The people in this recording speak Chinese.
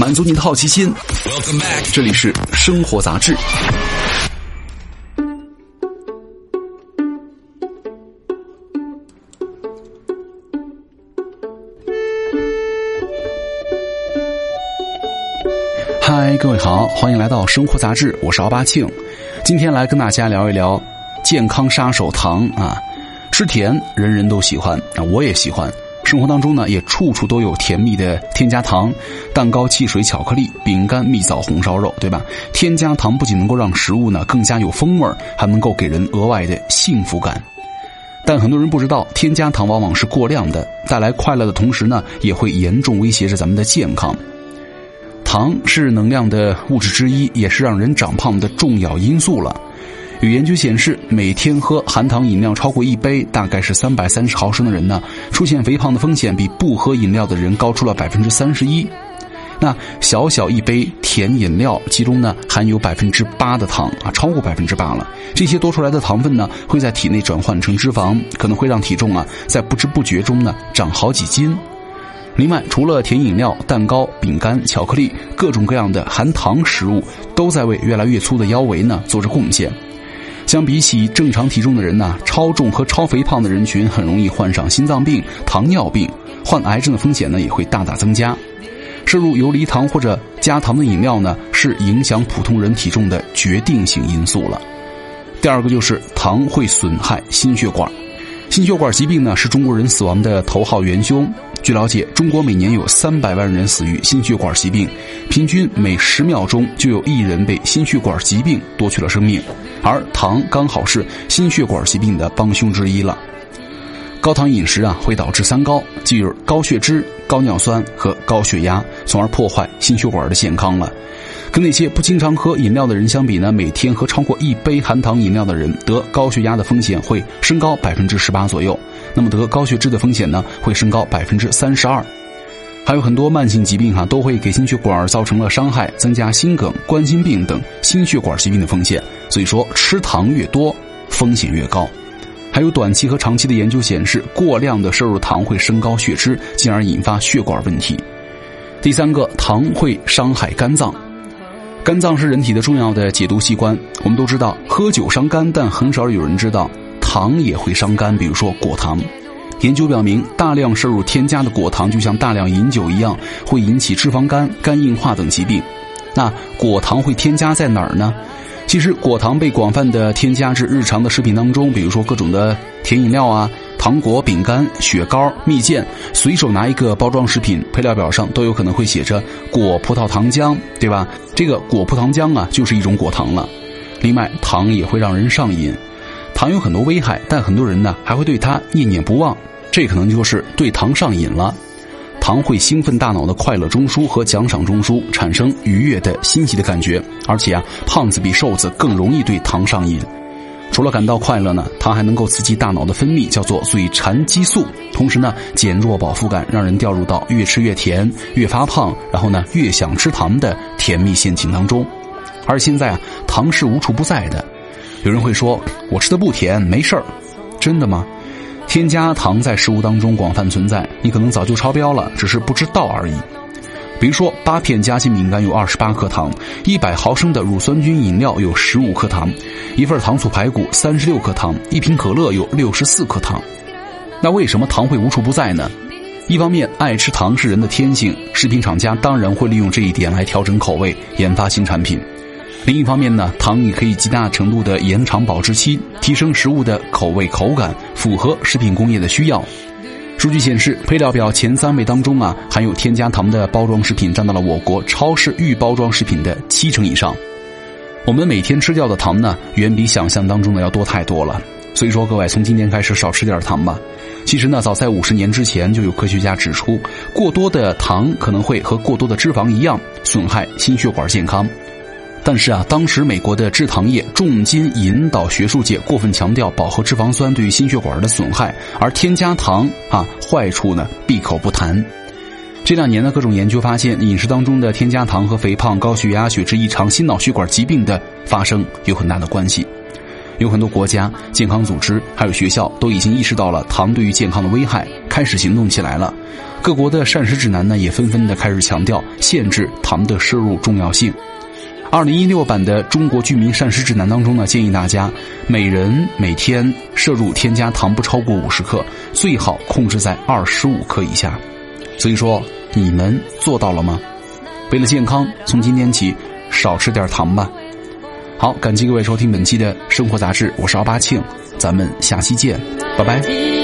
满足你的好奇心。这里是生活杂志。嗨，各位好，欢迎来到生活杂志，我是奥巴庆。今天来跟大家聊一聊健康杀手糖啊。吃甜，人人都喜欢啊，我也喜欢。生活当中呢，也处处都有甜蜜的添加糖，蛋糕、汽水、巧克力、饼干、蜜枣、红烧肉，对吧？添加糖不仅能够让食物呢更加有风味还能够给人额外的幸福感。但很多人不知道，添加糖往往是过量的，带来快乐的同时呢，也会严重威胁着咱们的健康。糖是能量的物质之一，也是让人长胖的重要因素了。有研究显示，每天喝含糖饮料超过一杯，大概是三百三十毫升的人呢，出现肥胖的风险比不喝饮料的人高出了百分之三十一。那小小一杯甜饮料，其中呢含有百分之八的糖啊，超过百分之八了。这些多出来的糖分呢，会在体内转换成脂肪，可能会让体重啊在不知不觉中呢长好几斤。另外，除了甜饮料、蛋糕、饼干、巧克力，各种各样的含糖食物，都在为越来越粗的腰围呢做着贡献。相比起正常体重的人呢，超重和超肥胖的人群很容易患上心脏病、糖尿病，患癌症的风险呢也会大大增加。摄入游离糖或者加糖的饮料呢，是影响普通人体重的决定性因素了。第二个就是糖会损害心血管，心血管疾病呢是中国人死亡的头号元凶。据了解，中国每年有三百万人死于心血管疾病，平均每十秒钟就有一人被心血管疾病夺去了生命，而糖刚好是心血管疾病的帮凶之一了。高糖饮食啊，会导致三高，即高血脂、高尿酸和高血压，从而破坏心血管的健康了。跟那些不经常喝饮料的人相比呢，每天喝超过一杯含糖饮料的人，得高血压的风险会升高百分之十八左右。那么得高血脂的风险呢，会升高百分之三十二。还有很多慢性疾病哈，都会给心血管造成了伤害，增加心梗、冠心病等心血管疾病的风险。所以说，吃糖越多，风险越高。还有短期和长期的研究显示，过量的摄入糖会升高血脂，进而引发血管问题。第三个，糖会伤害肝脏。肝脏是人体的重要的解毒器官。我们都知道喝酒伤肝，但很少有人知道糖也会伤肝。比如说果糖，研究表明，大量摄入添加的果糖就像大量饮酒一样，会引起脂肪肝、肝硬化等疾病。那果糖会添加在哪儿呢？其实果糖被广泛的添加至日常的食品当中，比如说各种的甜饮料啊。糖果、饼干、雪糕、蜜饯，随手拿一个包装食品，配料表上都有可能会写着果葡萄糖浆，对吧？这个果葡萄浆啊，就是一种果糖了。另外，糖也会让人上瘾，糖有很多危害，但很多人呢还会对它念念不忘，这可能就是对糖上瘾了。糖会兴奋大脑的快乐中枢和奖赏中枢，产生愉悦的欣喜的感觉，而且啊，胖子比瘦子更容易对糖上瘾。除了感到快乐呢，糖还能够刺激大脑的分泌，叫做嘴馋激素，同时呢减弱饱腹感，让人掉入到越吃越甜、越发胖，然后呢越想吃糖的甜蜜陷阱当中。而现在啊，糖是无处不在的。有人会说，我吃的不甜，没事儿，真的吗？添加糖在食物当中广泛存在，你可能早就超标了，只是不知道而已。比如说，八片夹心饼干有二十八克糖，一百毫升的乳酸菌饮料有十五克糖，一份糖醋排骨三十六克糖，一瓶可乐有六十四克糖。那为什么糖会无处不在呢？一方面，爱吃糖是人的天性，食品厂家当然会利用这一点来调整口味、研发新产品；另一方面呢，糖也可以极大程度的延长保质期，提升食物的口味口感，符合食品工业的需要。数据显示，配料表前三位当中啊，含有添加糖的包装食品占到了我国超市预包装食品的七成以上。我们每天吃掉的糖呢，远比想象当中的要多太多了。所以说，各位从今天开始少吃点糖吧。其实呢，早在五十年之前就有科学家指出，过多的糖可能会和过多的脂肪一样，损害心血管健康。但是啊，当时美国的制糖业重金引导学术界过分强调饱和脂肪酸对于心血管的损害，而添加糖啊坏处呢闭口不谈。这两年呢，各种研究发现，饮食当中的添加糖和肥胖、高血压、血脂异常、心脑血管疾病的发生有很大的关系。有很多国家、健康组织还有学校都已经意识到了糖对于健康的危害，开始行动起来了。各国的膳食指南呢也纷纷的开始强调限制糖的摄入重要性。二零一六版的中国居民膳食指南当中呢，建议大家每人每天摄入添加糖不超过五十克，最好控制在二十五克以下。所以说，你们做到了吗？为了健康，从今天起少吃点糖吧。好，感谢各位收听本期的生活杂志，我是奥巴庆，咱们下期见，拜拜。